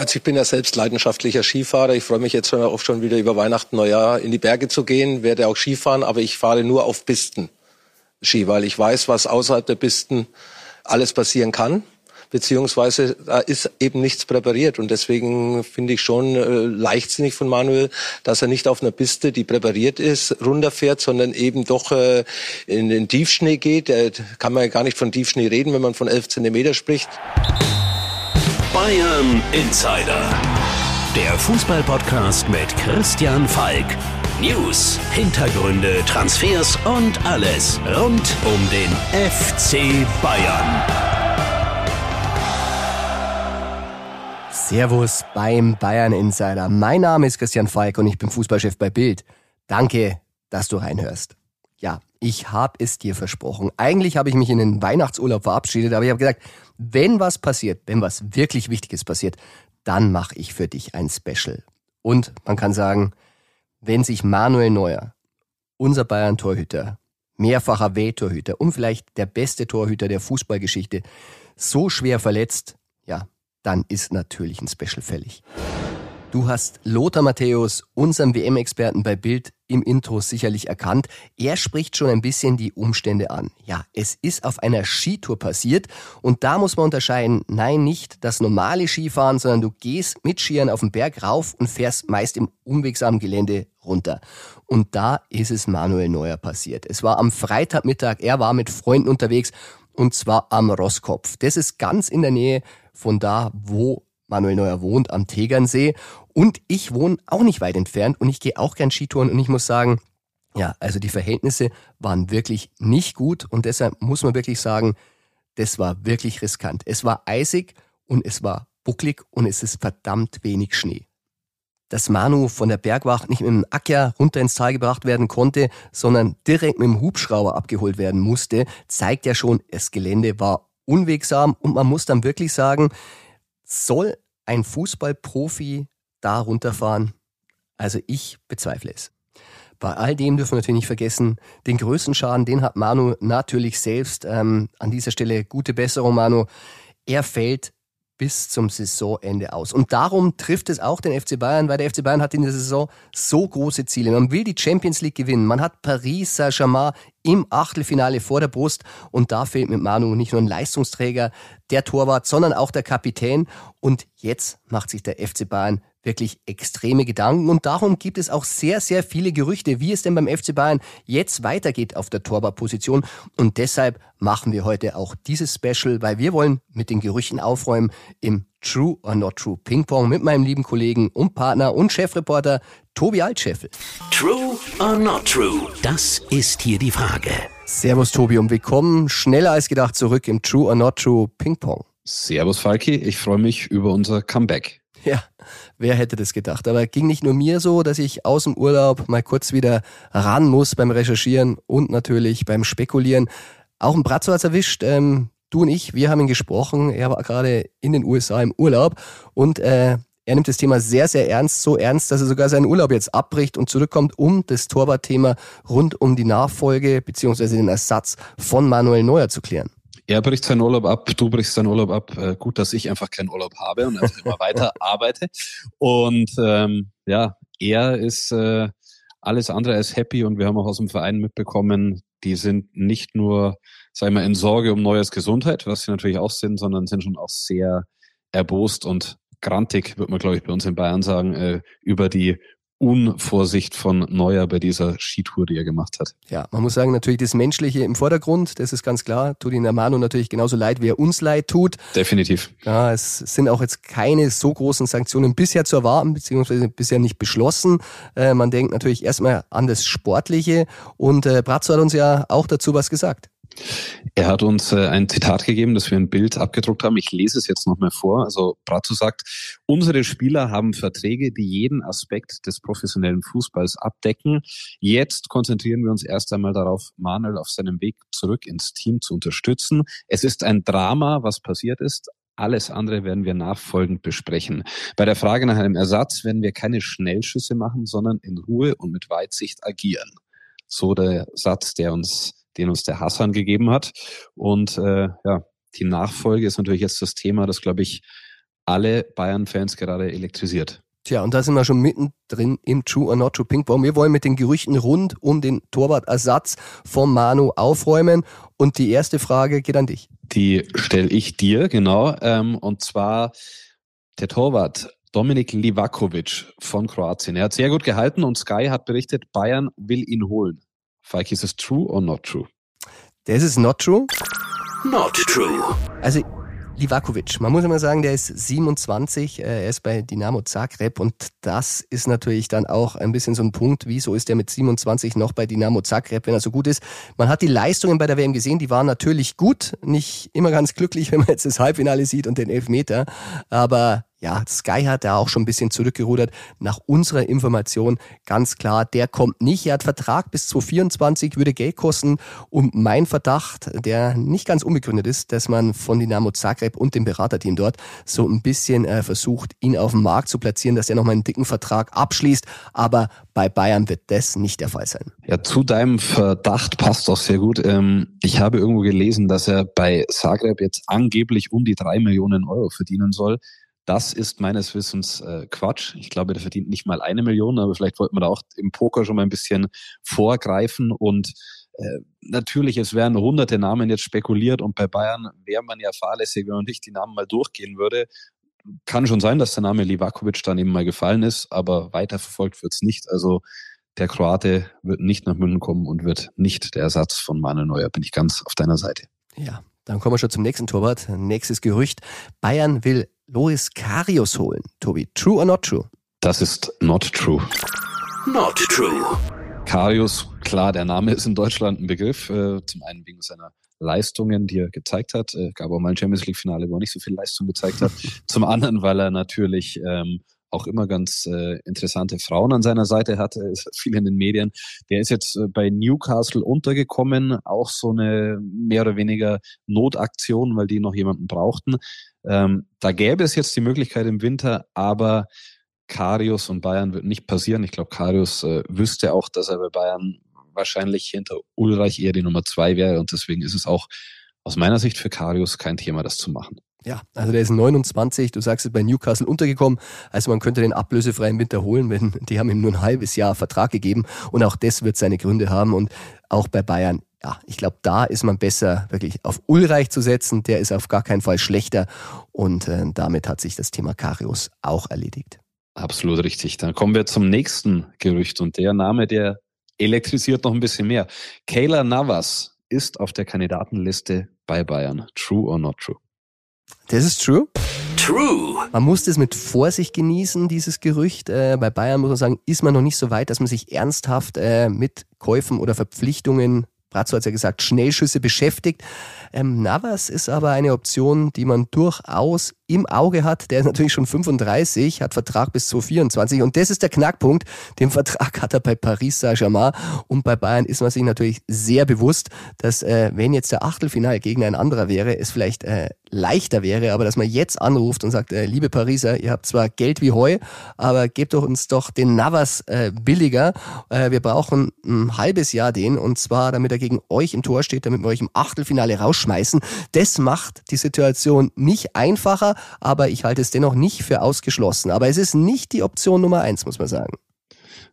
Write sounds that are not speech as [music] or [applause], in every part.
Also ich bin ja selbst leidenschaftlicher Skifahrer. Ich freue mich jetzt schon oft schon wieder über Weihnachten, Neujahr in die Berge zu gehen, werde auch Skifahren, aber ich fahre nur auf Pisten Ski, weil ich weiß, was außerhalb der Pisten alles passieren kann beziehungsweise da ist eben nichts präpariert. Und deswegen finde ich schon äh, leichtsinnig von Manuel, dass er nicht auf einer Piste, die präpariert ist, runterfährt, sondern eben doch äh, in den Tiefschnee geht. Da kann man ja gar nicht von Tiefschnee reden, wenn man von 11 Zentimeter spricht. Bayern Insider. Der Fußballpodcast mit Christian Falk. News, Hintergründe, Transfers und alles rund um den FC Bayern. Servus beim Bayern Insider. Mein Name ist Christian Falk und ich bin Fußballchef bei Bild. Danke, dass du reinhörst. Ja, ich habe es dir versprochen. Eigentlich habe ich mich in den Weihnachtsurlaub verabschiedet, aber ich habe gesagt, wenn was passiert, wenn was wirklich Wichtiges passiert, dann mache ich für dich ein Special. Und man kann sagen, wenn sich Manuel Neuer, unser Bayern-Torhüter, mehrfacher W-Torhüter und vielleicht der beste Torhüter der Fußballgeschichte, so schwer verletzt, ja, dann ist natürlich ein Special fällig. Du hast Lothar Matthäus, unseren WM-Experten bei Bild, im Intro sicherlich erkannt. Er spricht schon ein bisschen die Umstände an. Ja, es ist auf einer Skitour passiert und da muss man unterscheiden, nein, nicht das normale Skifahren, sondern du gehst mit Skiern auf den Berg rauf und fährst meist im unwegsamen Gelände runter. Und da ist es Manuel Neuer passiert. Es war am Freitagmittag, er war mit Freunden unterwegs und zwar am Rosskopf. Das ist ganz in der Nähe von da, wo Manuel Neuer wohnt, am Tegernsee. Und ich wohne auch nicht weit entfernt und ich gehe auch gern Skitouren und ich muss sagen, ja, also die Verhältnisse waren wirklich nicht gut und deshalb muss man wirklich sagen, das war wirklich riskant. Es war eisig und es war bucklig und es ist verdammt wenig Schnee. Dass Manu von der Bergwacht nicht mit dem Acker runter ins Tal gebracht werden konnte, sondern direkt mit dem Hubschrauber abgeholt werden musste, zeigt ja schon, das Gelände war unwegsam und man muss dann wirklich sagen, soll ein Fußballprofi da runterfahren? Also ich bezweifle es. Bei all dem dürfen wir natürlich nicht vergessen, den größten Schaden, den hat Manu natürlich selbst. Ähm, an dieser Stelle gute Besserung, Manu. Er fällt bis zum Saisonende aus. Und darum trifft es auch den FC Bayern, weil der FC Bayern hat in der Saison so große Ziele. Man will die Champions League gewinnen. Man hat Paris Saint-Germain im Achtelfinale vor der Brust und da fehlt mit Manu nicht nur ein Leistungsträger, der Torwart, sondern auch der Kapitän. Und jetzt macht sich der FC Bayern wirklich extreme Gedanken und darum gibt es auch sehr, sehr viele Gerüchte, wie es denn beim FC Bayern jetzt weitergeht auf der Torwartposition und deshalb machen wir heute auch dieses Special, weil wir wollen mit den Gerüchten aufräumen im True or Not True Ping Pong mit meinem lieben Kollegen und Partner und Chefreporter Tobi Altscheffel. True or Not True? Das ist hier die Frage. Servus Tobi und willkommen schneller als gedacht zurück im True or Not True Ping Pong. Servus Falki, ich freue mich über unser Comeback. [laughs] Ja, wer hätte das gedacht? Aber ging nicht nur mir so, dass ich aus dem Urlaub mal kurz wieder ran muss beim Recherchieren und natürlich beim Spekulieren. Auch ein Bratzo hat's erwischt. Ähm, du und ich, wir haben ihn gesprochen. Er war gerade in den USA im Urlaub und äh, er nimmt das Thema sehr, sehr ernst, so ernst, dass er sogar seinen Urlaub jetzt abbricht und zurückkommt, um das Torwartthema rund um die Nachfolge beziehungsweise den Ersatz von Manuel Neuer zu klären. Er bricht seinen Urlaub ab, du brichst seinen Urlaub ab. Äh, gut, dass ich einfach keinen Urlaub habe und einfach immer weiter [laughs] arbeite. Und ähm, ja, er ist äh, alles andere als happy und wir haben auch aus dem Verein mitbekommen, die sind nicht nur, sagen wir, in Sorge um Neues Gesundheit, was sie natürlich auch sind, sondern sind schon auch sehr erbost und grantig, wird man, glaube ich, bei uns in Bayern sagen, äh, über die Unvorsicht von Neuer bei dieser Skitour, die er gemacht hat. Ja, man muss sagen, natürlich das Menschliche im Vordergrund, das ist ganz klar. Tut ihn der Manu natürlich genauso leid, wie er uns leid tut. Definitiv. Ja, es sind auch jetzt keine so großen Sanktionen bisher zu erwarten, beziehungsweise bisher nicht beschlossen. Äh, man denkt natürlich erstmal an das Sportliche und äh, Brazzo hat uns ja auch dazu was gesagt. Er hat uns äh, ein Zitat gegeben, das wir ein Bild abgedruckt haben. Ich lese es jetzt noch mal vor. Also Brazzo sagt, unsere Spieler haben Verträge, die jeden Aspekt des professionellen Fußballs abdecken. Jetzt konzentrieren wir uns erst einmal darauf, Manuel auf seinem Weg zurück ins Team zu unterstützen. Es ist ein Drama, was passiert ist. Alles andere werden wir nachfolgend besprechen. Bei der Frage nach einem Ersatz werden wir keine Schnellschüsse machen, sondern in Ruhe und mit Weitsicht agieren. So der Satz, der uns den uns der Hassan gegeben hat. Und äh, ja, die Nachfolge ist natürlich jetzt das Thema, das, glaube ich, alle Bayern-Fans gerade elektrisiert. Tja, und da sind wir schon mittendrin im True or Not True Ping Pong. Wir wollen mit den Gerüchten rund um den Torwartersatz von Manu aufräumen. Und die erste Frage geht an dich. Die stelle ich dir, genau. Ähm, und zwar der Torwart Dominik Livakovic von Kroatien. Er hat sehr gut gehalten und Sky hat berichtet, Bayern will ihn holen. Falk, ist es true or not true? Das ist not true. Not true. Also Livakovic, man muss immer sagen, der ist 27, äh, er ist bei Dynamo Zagreb und das ist natürlich dann auch ein bisschen so ein Punkt, wieso ist er mit 27 noch bei Dynamo Zagreb, wenn er so gut ist. Man hat die Leistungen bei der WM gesehen, die waren natürlich gut, nicht immer ganz glücklich, [laughs] wenn man jetzt das Halbfinale sieht und den Elfmeter, aber ja, Sky hat da auch schon ein bisschen zurückgerudert. Nach unserer Information ganz klar, der kommt nicht. Er hat Vertrag bis 2024, würde Geld kosten. Und mein Verdacht, der nicht ganz unbegründet ist, dass man von Dynamo Zagreb und dem Beraterteam dort so ein bisschen äh, versucht, ihn auf dem Markt zu platzieren, dass er nochmal einen dicken Vertrag abschließt. Aber bei Bayern wird das nicht der Fall sein. Ja, zu deinem Verdacht passt auch sehr gut. Ähm, ich habe irgendwo gelesen, dass er bei Zagreb jetzt angeblich um die drei Millionen Euro verdienen soll. Das ist meines Wissens äh, Quatsch. Ich glaube, der verdient nicht mal eine Million, aber vielleicht wollten wir da auch im Poker schon mal ein bisschen vorgreifen und äh, natürlich, es werden hunderte Namen jetzt spekuliert und bei Bayern wäre man ja fahrlässig, wenn man nicht die Namen mal durchgehen würde. Kann schon sein, dass der Name Livakovic dann eben mal gefallen ist, aber weiterverfolgt wird es nicht. Also der Kroate wird nicht nach München kommen und wird nicht der Ersatz von Manuel Neuer. Bin ich ganz auf deiner Seite. Ja, dann kommen wir schon zum nächsten Torwart. Nächstes Gerücht. Bayern will Loris Karius holen. Tobi, true or not true? Das ist not true. Not true. Karius, klar, der Name ist in Deutschland ein Begriff. Äh, zum einen wegen seiner Leistungen, die er gezeigt hat. Äh, gab auch mal ein Champions League-Finale, wo er nicht so viel Leistung gezeigt hat. [laughs] zum anderen, weil er natürlich ähm, auch immer ganz äh, interessante Frauen an seiner Seite hatte, [laughs] ist viel in den Medien. Der ist jetzt äh, bei Newcastle untergekommen, auch so eine mehr oder weniger Notaktion, weil die noch jemanden brauchten. Ähm, da gäbe es jetzt die Möglichkeit im Winter, aber Karius und Bayern wird nicht passieren. Ich glaube, Karius äh, wüsste auch, dass er bei Bayern wahrscheinlich hinter Ulreich eher die Nummer zwei wäre und deswegen ist es auch aus meiner Sicht für Karius kein Thema, das zu machen. Ja, also der ist 29, du sagst es bei Newcastle untergekommen, also man könnte den ablösefreien Winter holen, wenn die haben ihm nur ein halbes Jahr Vertrag gegeben und auch das wird seine Gründe haben und auch bei Bayern ja, ich glaube, da ist man besser wirklich auf Ulreich zu setzen. Der ist auf gar keinen Fall schlechter. Und äh, damit hat sich das Thema Karius auch erledigt. Absolut richtig. Dann kommen wir zum nächsten Gerücht. Und der Name, der elektrisiert noch ein bisschen mehr. Kayla Navas ist auf der Kandidatenliste bei Bayern. True or not true? Das ist true. True. Man muss das mit Vorsicht genießen, dieses Gerücht. Äh, bei Bayern muss man sagen, ist man noch nicht so weit, dass man sich ernsthaft äh, mit Käufen oder Verpflichtungen Brazzo hat ja gesagt, Schnellschüsse beschäftigt. Ähm, Navas ist aber eine Option, die man durchaus im Auge hat. Der ist natürlich schon 35, hat Vertrag bis 2024 und das ist der Knackpunkt. Den Vertrag hat er bei Paris Saint-Germain und bei Bayern ist man sich natürlich sehr bewusst, dass äh, wenn jetzt der Achtelfinal gegen ein anderer wäre, es vielleicht äh, leichter wäre, aber dass man jetzt anruft und sagt, äh, liebe Pariser, ihr habt zwar Geld wie Heu, aber gebt doch uns doch den Navas äh, billiger. Äh, wir brauchen ein halbes Jahr den und zwar, damit er gegen euch im Tor steht, damit wir euch im Achtelfinale rausschmeißen. Das macht die Situation nicht einfacher, aber ich halte es dennoch nicht für ausgeschlossen. Aber es ist nicht die Option Nummer eins, muss man sagen.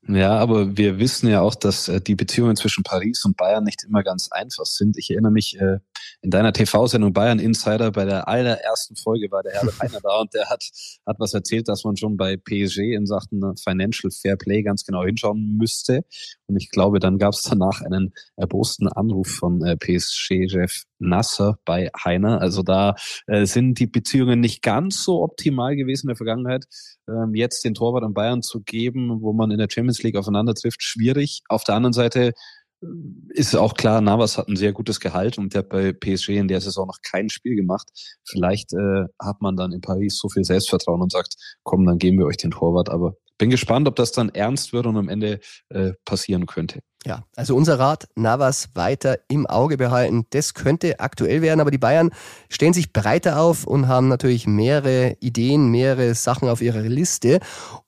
Ja, aber wir wissen ja auch, dass äh, die Beziehungen zwischen Paris und Bayern nicht immer ganz einfach sind. Ich erinnere mich, äh, in deiner TV-Sendung Bayern Insider bei der allerersten Folge war der Herr Heiner da und der hat, hat was erzählt, dass man schon bei PSG in Sachen Financial Fair Play ganz genau hinschauen müsste. Und ich glaube, dann gab es danach einen erbosten Anruf von äh, PSG-Chef Nasser bei Heiner. Also da äh, sind die Beziehungen nicht ganz so optimal gewesen in der Vergangenheit. Ähm, jetzt den Torwart an Bayern zu geben, wo man in der Champions League aufeinander trifft, schwierig. Auf der anderen Seite äh, ist auch klar, Navas hat ein sehr gutes Gehalt und der hat bei PSG in der Saison noch kein Spiel gemacht. Vielleicht äh, hat man dann in Paris so viel Selbstvertrauen und sagt, komm, dann geben wir euch den Torwart. Aber bin gespannt, ob das dann ernst wird und am Ende äh, passieren könnte. Ja, also unser Rat, Navas weiter im Auge behalten. Das könnte aktuell werden, aber die Bayern stellen sich breiter auf und haben natürlich mehrere Ideen, mehrere Sachen auf ihrer Liste.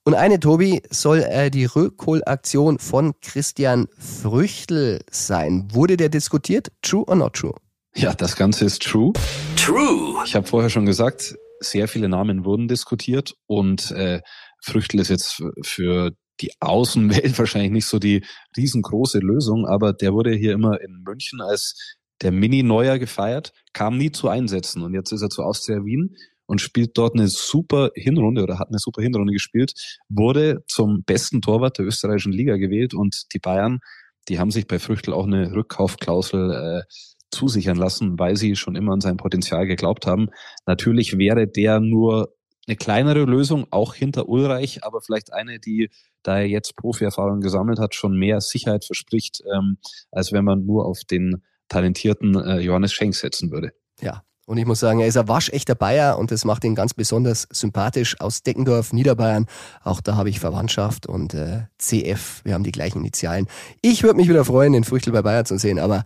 Und eine, Tobi, soll äh, die Rückholaktion von Christian Früchtel sein. Wurde der diskutiert? True or not true? Ja, das Ganze ist true. True. Ich habe vorher schon gesagt, sehr viele Namen wurden diskutiert und äh, Früchtel ist jetzt für die Außenwelt [laughs] wahrscheinlich nicht so die riesengroße Lösung, aber der wurde hier immer in München als der Mini-Neuer gefeiert, kam nie zu Einsätzen und jetzt ist er zu Austria Wien und spielt dort eine super Hinrunde oder hat eine super Hinrunde gespielt, wurde zum besten Torwart der österreichischen Liga gewählt und die Bayern, die haben sich bei Früchtel auch eine Rückkaufklausel äh, zusichern lassen, weil sie schon immer an sein Potenzial geglaubt haben. Natürlich wäre der nur eine kleinere Lösung, auch hinter Ulreich, aber vielleicht eine, die, da er jetzt Profi-Erfahrung gesammelt hat, schon mehr Sicherheit verspricht, ähm, als wenn man nur auf den talentierten äh, Johannes Schenk setzen würde. Ja, und ich muss sagen, er ist ein waschechter Bayer und das macht ihn ganz besonders sympathisch aus Deckendorf, Niederbayern. Auch da habe ich Verwandtschaft und äh, CF, wir haben die gleichen Initialen. Ich würde mich wieder freuen, den Früchtel bei Bayer zu sehen, aber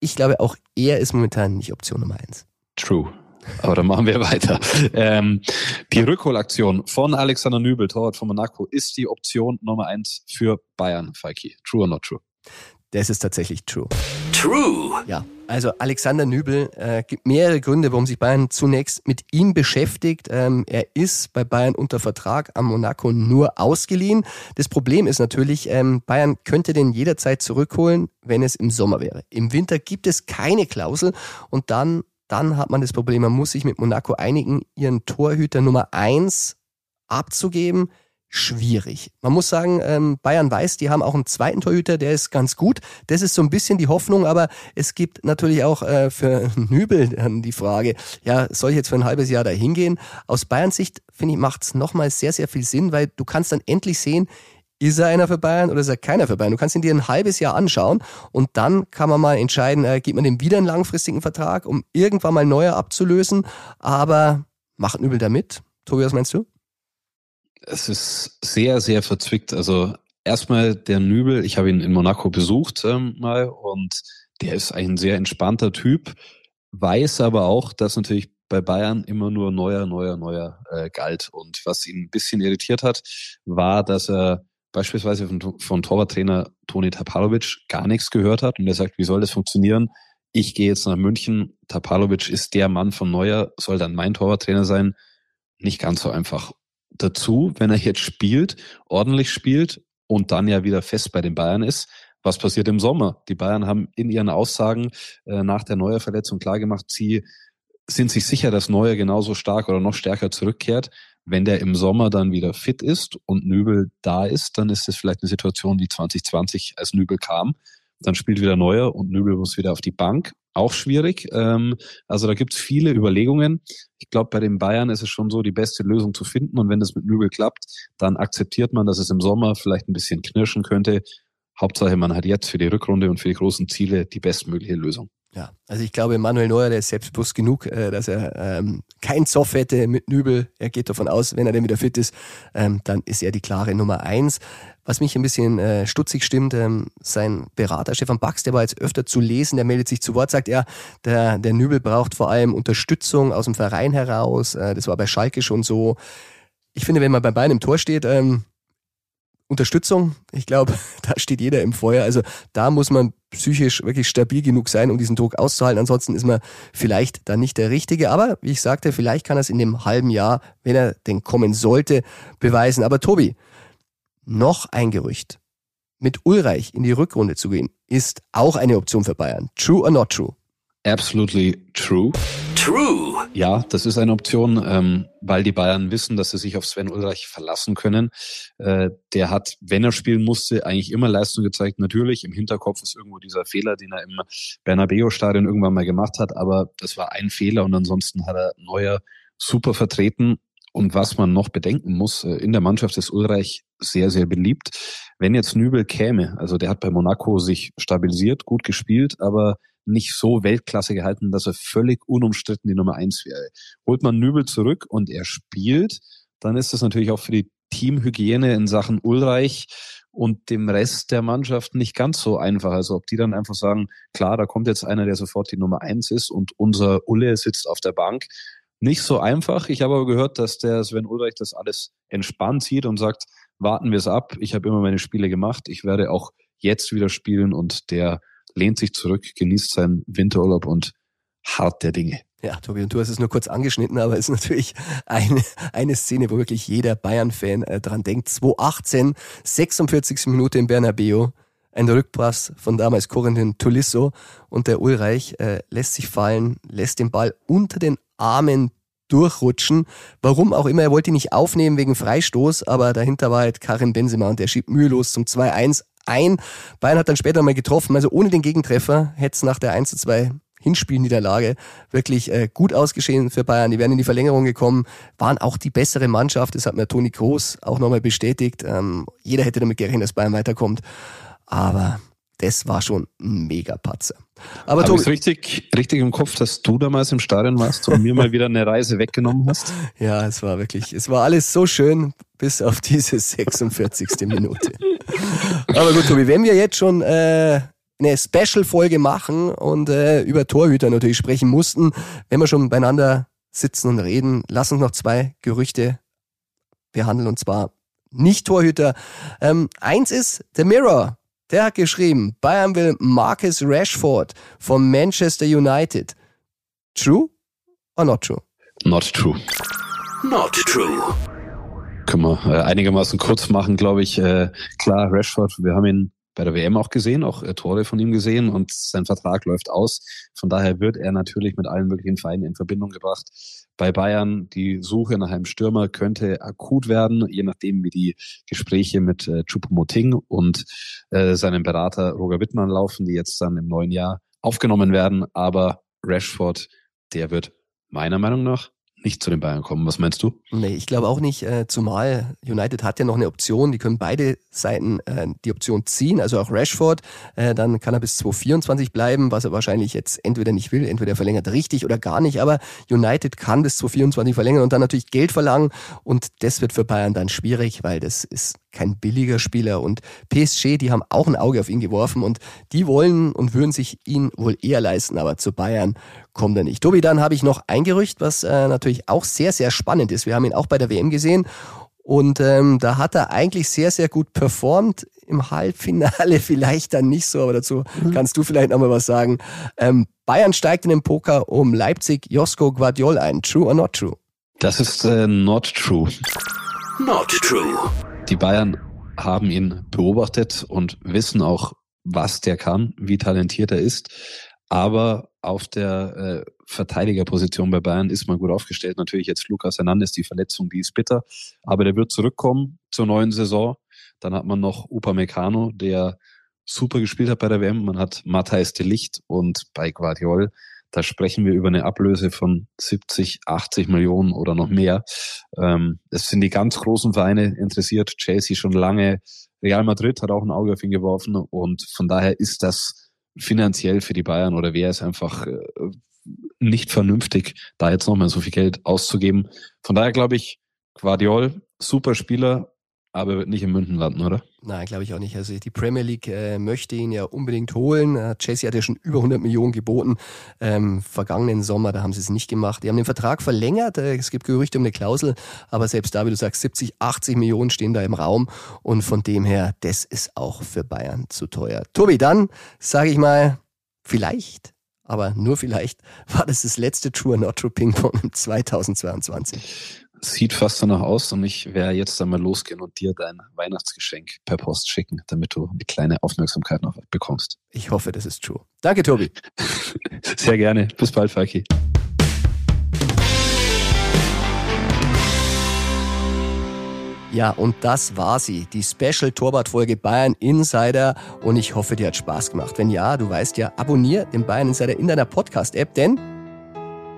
ich glaube, auch er ist momentan nicht Option Nummer eins. True. Aber dann machen wir weiter. Ähm, die Rückholaktion von Alexander Nübel, Torwart von Monaco, ist die Option Nummer eins für Bayern, Falki. True or not true? Das ist tatsächlich true. True. Ja, also Alexander Nübel äh, gibt mehrere Gründe, warum sich Bayern zunächst mit ihm beschäftigt. Ähm, er ist bei Bayern unter Vertrag am Monaco nur ausgeliehen. Das Problem ist natürlich, ähm, Bayern könnte den jederzeit zurückholen, wenn es im Sommer wäre. Im Winter gibt es keine Klausel und dann, dann hat man das Problem, man muss sich mit Monaco einigen, ihren Torhüter Nummer eins abzugeben schwierig. Man muss sagen, ähm, Bayern weiß, die haben auch einen zweiten Torhüter, der ist ganz gut. Das ist so ein bisschen die Hoffnung, aber es gibt natürlich auch äh, für [laughs] Nübel dann die Frage, ja, soll ich jetzt für ein halbes Jahr da hingehen? Aus Bayerns Sicht, finde ich, macht es nochmal sehr, sehr viel Sinn, weil du kannst dann endlich sehen, ist er einer für Bayern oder ist er keiner für Bayern? Du kannst ihn dir ein halbes Jahr anschauen und dann kann man mal entscheiden, äh, gibt man dem wieder einen langfristigen Vertrag, um irgendwann mal neuer abzulösen. Aber macht Nübel da mit? Tobi, was meinst du? Es ist sehr, sehr verzwickt. Also erstmal der Nübel, ich habe ihn in Monaco besucht ähm, mal und der ist ein sehr entspannter Typ, weiß aber auch, dass natürlich bei Bayern immer nur neuer, neuer, neuer äh, galt. Und was ihn ein bisschen irritiert hat, war, dass er beispielsweise von, von Torwarttrainer Toni Tapalovic gar nichts gehört hat und er sagt, wie soll das funktionieren? Ich gehe jetzt nach München, Tapalovic ist der Mann von Neuer, soll dann mein Torwarttrainer sein. Nicht ganz so einfach dazu, wenn er jetzt spielt, ordentlich spielt und dann ja wieder fest bei den Bayern ist. Was passiert im Sommer? Die Bayern haben in ihren Aussagen äh, nach der Neuer-Verletzung klargemacht, sie sind sich sicher, dass Neuer genauso stark oder noch stärker zurückkehrt. Wenn der im Sommer dann wieder fit ist und Nübel da ist, dann ist es vielleicht eine Situation wie 2020, als Nübel kam. Dann spielt wieder Neuer und Nübel muss wieder auf die Bank auch schwierig. Ähm, also da gibt es viele Überlegungen. Ich glaube, bei den Bayern ist es schon so, die beste Lösung zu finden. Und wenn das mit Nübel klappt, dann akzeptiert man, dass es im Sommer vielleicht ein bisschen knirschen könnte. Hauptsache, man hat jetzt für die Rückrunde und für die großen Ziele die bestmögliche Lösung. Ja, also ich glaube, Manuel Neuer, der ist selbstbewusst genug, äh, dass er ähm, kein Zoff hätte mit Nübel. Er geht davon aus, wenn er denn wieder fit ist, ähm, dann ist er die klare Nummer eins. Was mich ein bisschen äh, stutzig stimmt, ähm, sein Berater Stefan Bax, der war jetzt öfter zu lesen, der meldet sich zu Wort, sagt er, der, der Nübel braucht vor allem Unterstützung aus dem Verein heraus. Äh, das war bei Schalke schon so. Ich finde, wenn man bei Bayern im Tor steht, ähm, Unterstützung. Ich glaube, [laughs] da steht jeder im Feuer. Also da muss man psychisch wirklich stabil genug sein, um diesen Druck auszuhalten. Ansonsten ist man vielleicht da nicht der Richtige. Aber wie ich sagte, vielleicht kann er es in dem halben Jahr, wenn er denn kommen sollte, beweisen. Aber Tobi, noch ein Gerücht. Mit Ulreich in die Rückrunde zu gehen, ist auch eine Option für Bayern. True or not true? Absolutely true. True. Ja, das ist eine Option, ähm, weil die Bayern wissen, dass sie sich auf Sven Ulreich verlassen können. Äh, der hat, wenn er spielen musste, eigentlich immer Leistung gezeigt. Natürlich, im Hinterkopf ist irgendwo dieser Fehler, den er im Bernabeu-Stadion irgendwann mal gemacht hat, aber das war ein Fehler und ansonsten hat er Neuer super vertreten. Und was man noch bedenken muss, äh, in der Mannschaft ist Ulreich sehr, sehr beliebt. Wenn jetzt Nübel käme, also der hat bei Monaco sich stabilisiert, gut gespielt, aber nicht so Weltklasse gehalten, dass er völlig unumstritten die Nummer eins wäre. Holt man Nübel zurück und er spielt, dann ist das natürlich auch für die Teamhygiene in Sachen Ulreich und dem Rest der Mannschaft nicht ganz so einfach. Also ob die dann einfach sagen, klar, da kommt jetzt einer, der sofort die Nummer eins ist und unser Ulle sitzt auf der Bank. Nicht so einfach. Ich habe aber gehört, dass der Sven Ulreich das alles entspannt sieht und sagt, warten wir es ab. Ich habe immer meine Spiele gemacht. Ich werde auch jetzt wieder spielen und der lehnt sich zurück, genießt seinen Winterurlaub und hart der Dinge. Ja, Tobi, und du hast es nur kurz angeschnitten, aber es ist natürlich eine, eine Szene, wo wirklich jeder Bayern-Fan äh, dran denkt. 2018, 46. Minute im Bernabeu, ein Rückpass von damals Corentin Tulisso und der Ulreich äh, lässt sich fallen, lässt den Ball unter den Armen durchrutschen. Warum auch immer, er wollte ihn nicht aufnehmen wegen Freistoß, aber dahinter war halt Karim Benzema und der schiebt mühelos zum 2-1 ein. Bayern hat dann später mal getroffen, also ohne den Gegentreffer hätte es nach der 1 2 Hinspielniederlage wirklich äh, gut ausgeschehen für Bayern. Die wären in die Verlängerung gekommen, waren auch die bessere Mannschaft. Das hat mir Toni Kroos auch nochmal bestätigt. Ähm, jeder hätte damit gerechnet, dass Bayern weiterkommt. Aber das war schon ein Mega-Patzer. Aber Habe ich richtig, richtig im Kopf, dass du damals im Stadion warst und mir mal wieder eine Reise weggenommen hast? [laughs] Ja, es war wirklich, es war alles so schön bis auf diese 46. Minute. [laughs] Aber gut, Tobi, wenn wir jetzt schon äh, eine Special-Folge machen und äh, über Torhüter natürlich sprechen mussten, wenn wir schon beieinander sitzen und reden, lass uns noch zwei Gerüchte behandeln und zwar nicht Torhüter. Ähm, eins ist The Mirror. Der hat geschrieben, Bayern will Marcus Rashford von Manchester United. True or not true? Not true. Not true. Können wir äh, einigermaßen kurz machen, glaube ich. Äh, klar, Rashford, wir haben ihn bei der WM auch gesehen, auch äh, Tore von ihm gesehen und sein Vertrag läuft aus. Von daher wird er natürlich mit allen möglichen Vereinen in Verbindung gebracht. Bei Bayern, die Suche nach einem Stürmer könnte akut werden, je nachdem, wie die Gespräche mit äh, Choupo-Moting und äh, seinem Berater Roger Wittmann laufen, die jetzt dann im neuen Jahr aufgenommen werden. Aber Rashford, der wird meiner Meinung nach nicht zu den Bayern kommen. Was meinst du? Nee, ich glaube auch nicht, äh, zumal United hat ja noch eine Option, die können beide Seiten äh, die Option ziehen, also auch Rashford, äh, dann kann er bis 2024 bleiben, was er wahrscheinlich jetzt entweder nicht will, entweder verlängert richtig oder gar nicht, aber United kann bis 2024 verlängern und dann natürlich Geld verlangen und das wird für Bayern dann schwierig, weil das ist kein billiger Spieler und PSG, die haben auch ein Auge auf ihn geworfen und die wollen und würden sich ihn wohl eher leisten, aber zu Bayern kommt er nicht. Tobi, dann habe ich noch ein Gerücht, was äh, natürlich auch sehr, sehr spannend ist. Wir haben ihn auch bei der WM gesehen und ähm, da hat er eigentlich sehr, sehr gut performt. Im Halbfinale [laughs] vielleicht dann nicht so, aber dazu mhm. kannst du vielleicht nochmal was sagen. Ähm, Bayern steigt in den Poker um Leipzig Josko Guardiol ein. True or not true? Das ist äh, not true. Not true. Die Bayern haben ihn beobachtet und wissen auch, was der kann, wie talentiert er ist. Aber auf der äh, Verteidigerposition bei Bayern ist man gut aufgestellt. Natürlich jetzt Lukas Hernandez, die Verletzung, die ist bitter. Aber der wird zurückkommen zur neuen Saison. Dann hat man noch Upamecano, der super gespielt hat bei der WM. Man hat Matthijs de Licht und bei Guardiol, da sprechen wir über eine Ablöse von 70, 80 Millionen oder noch mehr. Ähm, es sind die ganz großen Vereine interessiert. Chelsea schon lange. Real Madrid hat auch ein Auge auf ihn geworfen und von daher ist das finanziell für die Bayern oder wäre es einfach äh, nicht vernünftig, da jetzt nochmal so viel Geld auszugeben. Von daher glaube ich, Guardiol, super Spieler, aber wird nicht in München landen, oder? Nein, glaube ich auch nicht. Also die Premier League äh, möchte ihn ja unbedingt holen. Äh, Chelsea hat ja schon über 100 Millionen geboten. Ähm, vergangenen Sommer, da haben sie es nicht gemacht. Die haben den Vertrag verlängert. Äh, es gibt Gerüchte um eine Klausel, aber selbst da, wie du sagst, 70, 80 Millionen stehen da im Raum. Und von dem her, das ist auch für Bayern zu teuer. Tobi, dann sage ich mal, vielleicht aber nur vielleicht war das das letzte True or Not True Ping Pong 2022 sieht fast danach aus und ich werde jetzt einmal losgehen und dir dein Weihnachtsgeschenk per Post schicken, damit du eine kleine Aufmerksamkeit noch bekommst. Ich hoffe, das ist true. Danke, Tobi. [laughs] Sehr gerne. Bis bald, Falki. Ja, und das war sie, die Special Torwartfolge Bayern Insider. Und ich hoffe, dir hat Spaß gemacht. Wenn ja, du weißt ja, abonnier den Bayern Insider in deiner Podcast-App, denn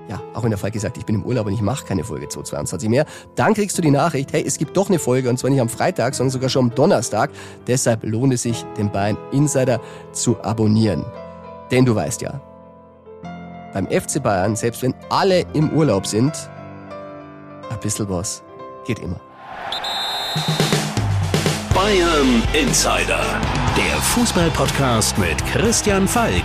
ja, auch wenn der Falk gesagt, ich bin im Urlaub und ich mache keine Folge 222 mehr, dann kriegst du die Nachricht, hey, es gibt doch eine Folge und zwar nicht am Freitag, sondern sogar schon am Donnerstag. Deshalb lohnt es sich, den Bayern Insider zu abonnieren. Denn du weißt ja, beim FC Bayern, selbst wenn alle im Urlaub sind, ein bisschen was geht immer. Bayern Insider, der Fußballpodcast mit Christian Falk.